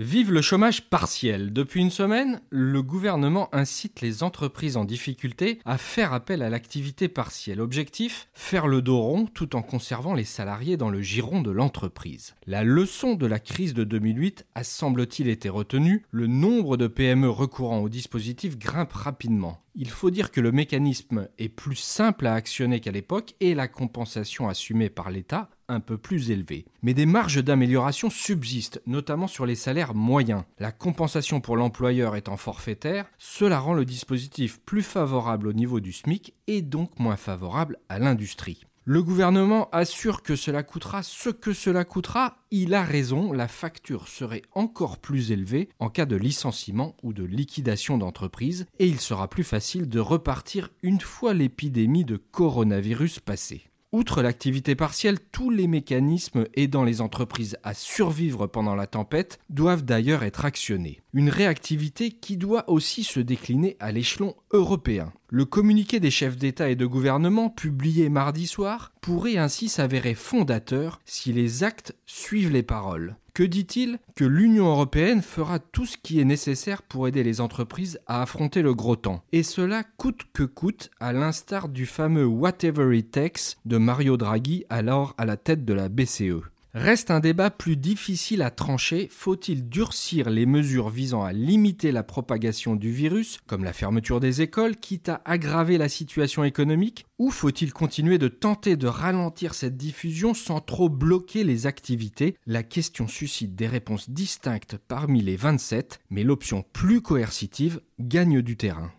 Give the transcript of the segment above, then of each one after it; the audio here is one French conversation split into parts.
Vive le chômage partiel. Depuis une semaine, le gouvernement incite les entreprises en difficulté à faire appel à l'activité partielle. Objectif Faire le dos rond tout en conservant les salariés dans le giron de l'entreprise. La leçon de la crise de 2008 a semble-t-il été retenue. Le nombre de PME recourant au dispositif grimpe rapidement. Il faut dire que le mécanisme est plus simple à actionner qu'à l'époque et la compensation assumée par l'État un peu plus élevée. Mais des marges d'amélioration subsistent, notamment sur les salaires moyens. La compensation pour l'employeur étant forfaitaire, cela rend le dispositif plus favorable au niveau du SMIC et donc moins favorable à l'industrie. Le gouvernement assure que cela coûtera ce que cela coûtera. Il a raison, la facture serait encore plus élevée en cas de licenciement ou de liquidation d'entreprise et il sera plus facile de repartir une fois l'épidémie de coronavirus passée. Outre l'activité partielle, tous les mécanismes aidant les entreprises à survivre pendant la tempête doivent d'ailleurs être actionnés. Une réactivité qui doit aussi se décliner à l'échelon européen. Le communiqué des chefs d'État et de gouvernement publié mardi soir pourrait ainsi s'avérer fondateur si les actes suivent les paroles. Que dit-il? Que l'Union européenne fera tout ce qui est nécessaire pour aider les entreprises à affronter le gros temps. Et cela coûte que coûte, à l'instar du fameux Whatever It Takes de Mario Draghi, alors à la tête de la BCE. Reste un débat plus difficile à trancher. Faut-il durcir les mesures visant à limiter la propagation du virus, comme la fermeture des écoles, quitte à aggraver la situation économique? Ou faut-il continuer de tenter de ralentir cette diffusion sans trop bloquer les activités? La question suscite des réponses distinctes parmi les 27, mais l'option plus coercitive gagne du terrain.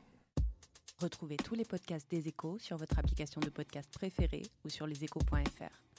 Retrouvez tous les podcasts des échos sur votre application de podcast préférée ou sur leséchos.fr.